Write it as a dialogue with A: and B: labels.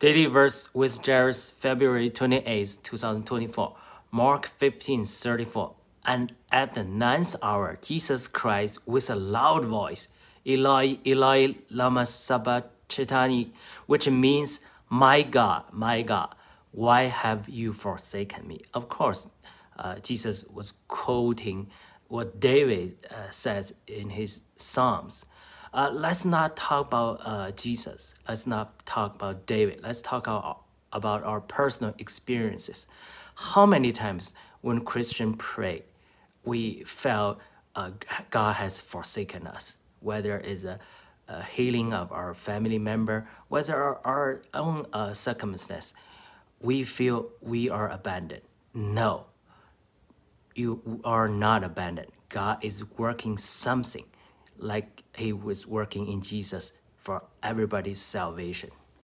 A: Daily verse with Jairus, February 28, 2024. Mark 15, 34. And at the ninth hour, Jesus cried with a loud voice, Eloi, Eloi, lama sabachthani, which means, My God, my God, why have you forsaken me? Of course, uh, Jesus was quoting what David uh, says in his Psalms. Uh, let's not talk about uh, Jesus. Let's not talk about David. Let's talk about, about our personal experiences. How many times when Christian pray, we felt uh, God has forsaken us, whether it's a, a, healing of our family member, whether our, our own uh, circumstance, we feel we are abandoned. No, you are not abandoned. God is working something like he was working in Jesus for everybody's salvation.